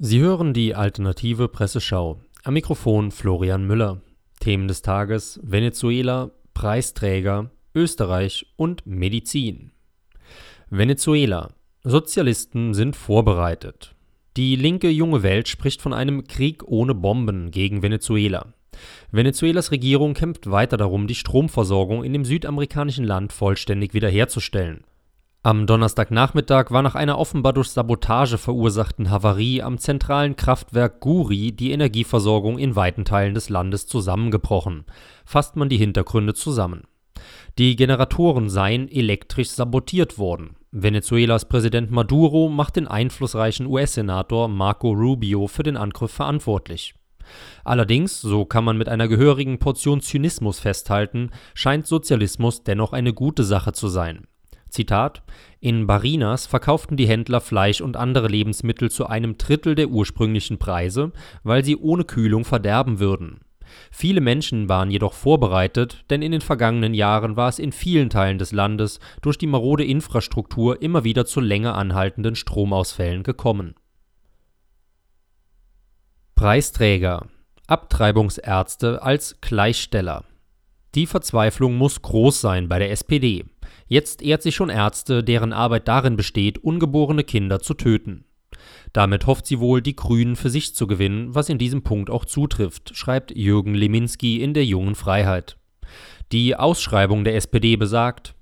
Sie hören die alternative Presseschau. Am Mikrofon Florian Müller. Themen des Tages: Venezuela, Preisträger, Österreich und Medizin. Venezuela. Sozialisten sind vorbereitet. Die linke junge Welt spricht von einem Krieg ohne Bomben gegen Venezuela. Venezuelas Regierung kämpft weiter darum, die Stromversorgung in dem südamerikanischen Land vollständig wiederherzustellen. Am Donnerstagnachmittag war nach einer offenbar durch Sabotage verursachten Havarie am zentralen Kraftwerk Guri die Energieversorgung in weiten Teilen des Landes zusammengebrochen. Fasst man die Hintergründe zusammen. Die Generatoren seien elektrisch sabotiert worden. Venezuelas Präsident Maduro macht den einflussreichen US-Senator Marco Rubio für den Angriff verantwortlich. Allerdings, so kann man mit einer gehörigen Portion Zynismus festhalten, scheint Sozialismus dennoch eine gute Sache zu sein. Zitat: In Barinas verkauften die Händler Fleisch und andere Lebensmittel zu einem Drittel der ursprünglichen Preise, weil sie ohne Kühlung verderben würden. Viele Menschen waren jedoch vorbereitet, denn in den vergangenen Jahren war es in vielen Teilen des Landes durch die marode Infrastruktur immer wieder zu länger anhaltenden Stromausfällen gekommen. Preisträger Abtreibungsärzte als Gleichsteller Die Verzweiflung muss groß sein bei der SPD. Jetzt ehrt sie schon Ärzte, deren Arbeit darin besteht, ungeborene Kinder zu töten. Damit hofft sie wohl, die Grünen für sich zu gewinnen, was in diesem Punkt auch zutrifft, schreibt Jürgen Leminski in der Jungen Freiheit. Die Ausschreibung der SPD besagt,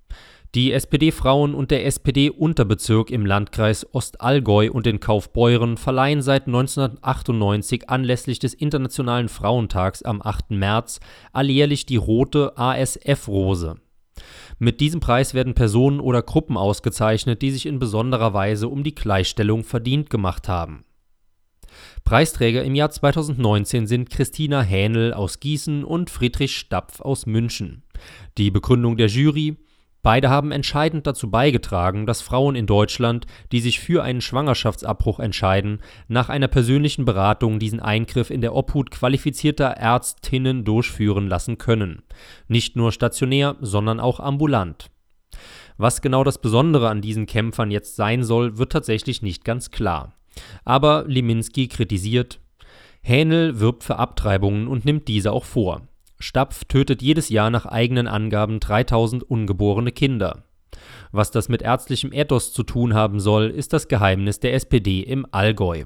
die SPD-Frauen und der SPD-Unterbezirk im Landkreis Ostallgäu und in Kaufbeuren verleihen seit 1998 anlässlich des Internationalen Frauentags am 8. März alljährlich die rote ASF-Rose. Mit diesem Preis werden Personen oder Gruppen ausgezeichnet, die sich in besonderer Weise um die Gleichstellung verdient gemacht haben. Preisträger im Jahr 2019 sind Christina Hähnel aus Gießen und Friedrich Stapf aus München. Die Begründung der Jury Beide haben entscheidend dazu beigetragen, dass Frauen in Deutschland, die sich für einen Schwangerschaftsabbruch entscheiden, nach einer persönlichen Beratung diesen Eingriff in der Obhut qualifizierter Ärztinnen durchführen lassen können. Nicht nur stationär, sondern auch ambulant. Was genau das Besondere an diesen Kämpfern jetzt sein soll, wird tatsächlich nicht ganz klar. Aber Liminski kritisiert, Hähnel wirbt für Abtreibungen und nimmt diese auch vor. Stapf tötet jedes Jahr nach eigenen Angaben 3000 ungeborene Kinder. Was das mit ärztlichem Ethos zu tun haben soll, ist das Geheimnis der SPD im Allgäu.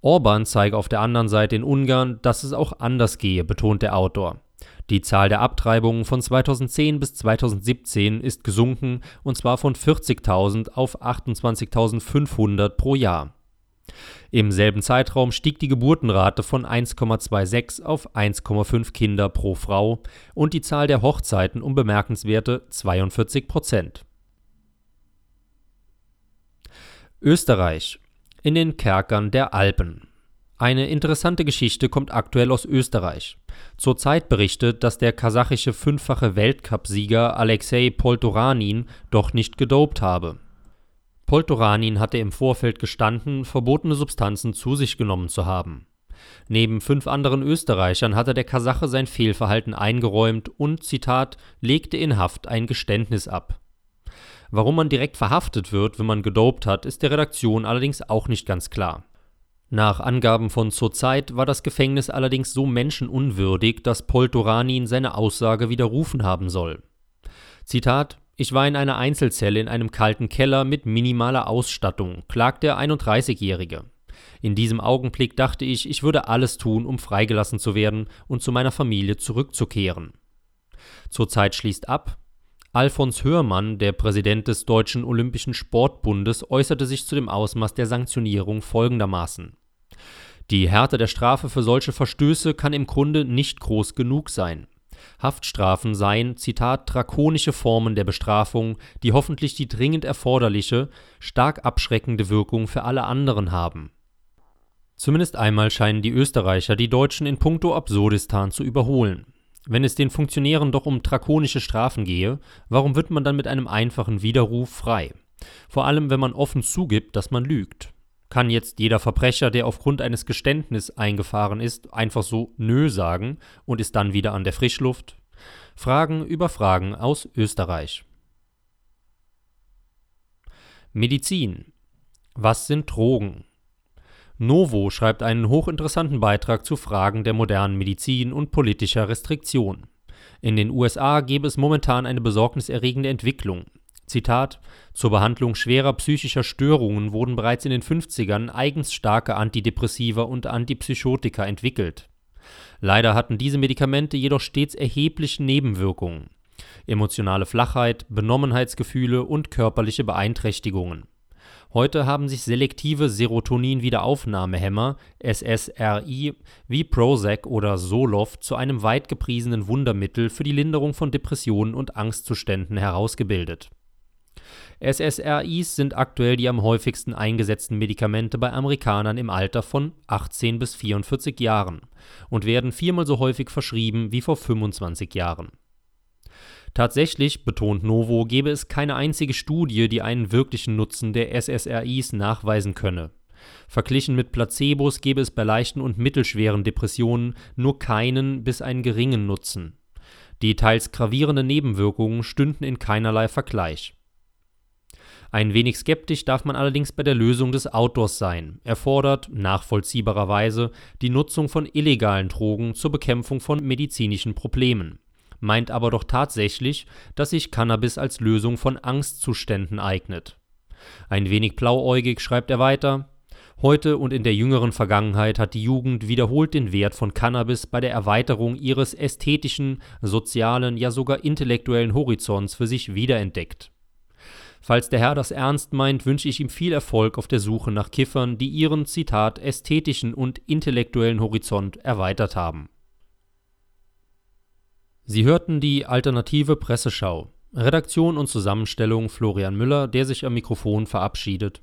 Orban zeige auf der anderen Seite in Ungarn, dass es auch anders gehe, betont der Autor. Die Zahl der Abtreibungen von 2010 bis 2017 ist gesunken, und zwar von 40.000 auf 28.500 pro Jahr. Im selben Zeitraum stieg die Geburtenrate von 1,26 auf 1,5 Kinder pro Frau und die Zahl der Hochzeiten um bemerkenswerte 42 Prozent. Österreich in den Kerkern der Alpen. Eine interessante Geschichte kommt aktuell aus Österreich. Zurzeit berichtet, dass der kasachische fünffache Weltcupsieger Alexei Poltoranin doch nicht gedopt habe. Poltoranin hatte im Vorfeld gestanden, verbotene Substanzen zu sich genommen zu haben. Neben fünf anderen Österreichern hatte der Kasache sein Fehlverhalten eingeräumt und, Zitat, legte in Haft ein Geständnis ab. Warum man direkt verhaftet wird, wenn man gedopt hat, ist der Redaktion allerdings auch nicht ganz klar. Nach Angaben von Zurzeit war das Gefängnis allerdings so menschenunwürdig, dass Poltoranin seine Aussage widerrufen haben soll. Zitat ich war in einer Einzelzelle in einem kalten Keller mit minimaler Ausstattung, klagt der 31-Jährige. In diesem Augenblick dachte ich, ich würde alles tun, um freigelassen zu werden und zu meiner Familie zurückzukehren. Zurzeit schließt ab. Alfons Hörmann, der Präsident des Deutschen Olympischen Sportbundes, äußerte sich zu dem Ausmaß der Sanktionierung folgendermaßen. Die Härte der Strafe für solche Verstöße kann im Grunde nicht groß genug sein. Haftstrafen seien, Zitat, drakonische Formen der Bestrafung, die hoffentlich die dringend erforderliche, stark abschreckende Wirkung für alle anderen haben. Zumindest einmal scheinen die Österreicher die Deutschen in puncto Absurdistan zu überholen. Wenn es den Funktionären doch um drakonische Strafen gehe, warum wird man dann mit einem einfachen Widerruf frei? Vor allem, wenn man offen zugibt, dass man lügt. Kann jetzt jeder Verbrecher, der aufgrund eines Geständnisses eingefahren ist, einfach so Nö sagen und ist dann wieder an der Frischluft? Fragen über Fragen aus Österreich. Medizin. Was sind Drogen? Novo schreibt einen hochinteressanten Beitrag zu Fragen der modernen Medizin und politischer Restriktion. In den USA gäbe es momentan eine besorgniserregende Entwicklung. Zitat: Zur Behandlung schwerer psychischer Störungen wurden bereits in den 50ern eigens starke Antidepressiva und Antipsychotika entwickelt. Leider hatten diese Medikamente jedoch stets erhebliche Nebenwirkungen: emotionale Flachheit, Benommenheitsgefühle und körperliche Beeinträchtigungen Heute haben sich selektive Serotonin-Wiederaufnahmehämmer (SSRI) wie Prozac oder Zoloft zu einem weit gepriesenen Wundermittel für die Linderung von Depressionen und Angstzuständen herausgebildet. SSRIs sind aktuell die am häufigsten eingesetzten Medikamente bei Amerikanern im Alter von 18 bis 44 Jahren und werden viermal so häufig verschrieben wie vor 25 Jahren Tatsächlich, betont Novo, gebe es keine einzige Studie, die einen wirklichen Nutzen der SSRIs nachweisen könne. Verglichen mit Placebos gebe es bei leichten und mittelschweren Depressionen nur keinen bis einen geringen Nutzen. Die teils gravierenden Nebenwirkungen stünden in keinerlei Vergleich. Ein wenig skeptisch darf man allerdings bei der Lösung des Autors sein. Er fordert, nachvollziehbarerweise, die Nutzung von illegalen Drogen zur Bekämpfung von medizinischen Problemen meint aber doch tatsächlich, dass sich Cannabis als Lösung von Angstzuständen eignet. Ein wenig blauäugig schreibt er weiter: Heute und in der jüngeren Vergangenheit hat die Jugend wiederholt den Wert von Cannabis bei der Erweiterung ihres ästhetischen, sozialen, ja sogar intellektuellen Horizonts für sich wiederentdeckt. Falls der Herr das ernst meint, wünsche ich ihm viel Erfolg auf der Suche nach Kiffern, die ihren, Zitat, ästhetischen und intellektuellen Horizont erweitert haben Sie hörten die alternative Presseschau. Redaktion und Zusammenstellung Florian Müller, der sich am Mikrofon verabschiedet.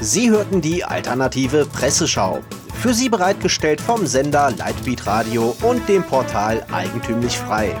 Sie hörten die alternative Presseschau. Für Sie bereitgestellt vom Sender Lightbeat Radio und dem Portal Eigentümlich Frei.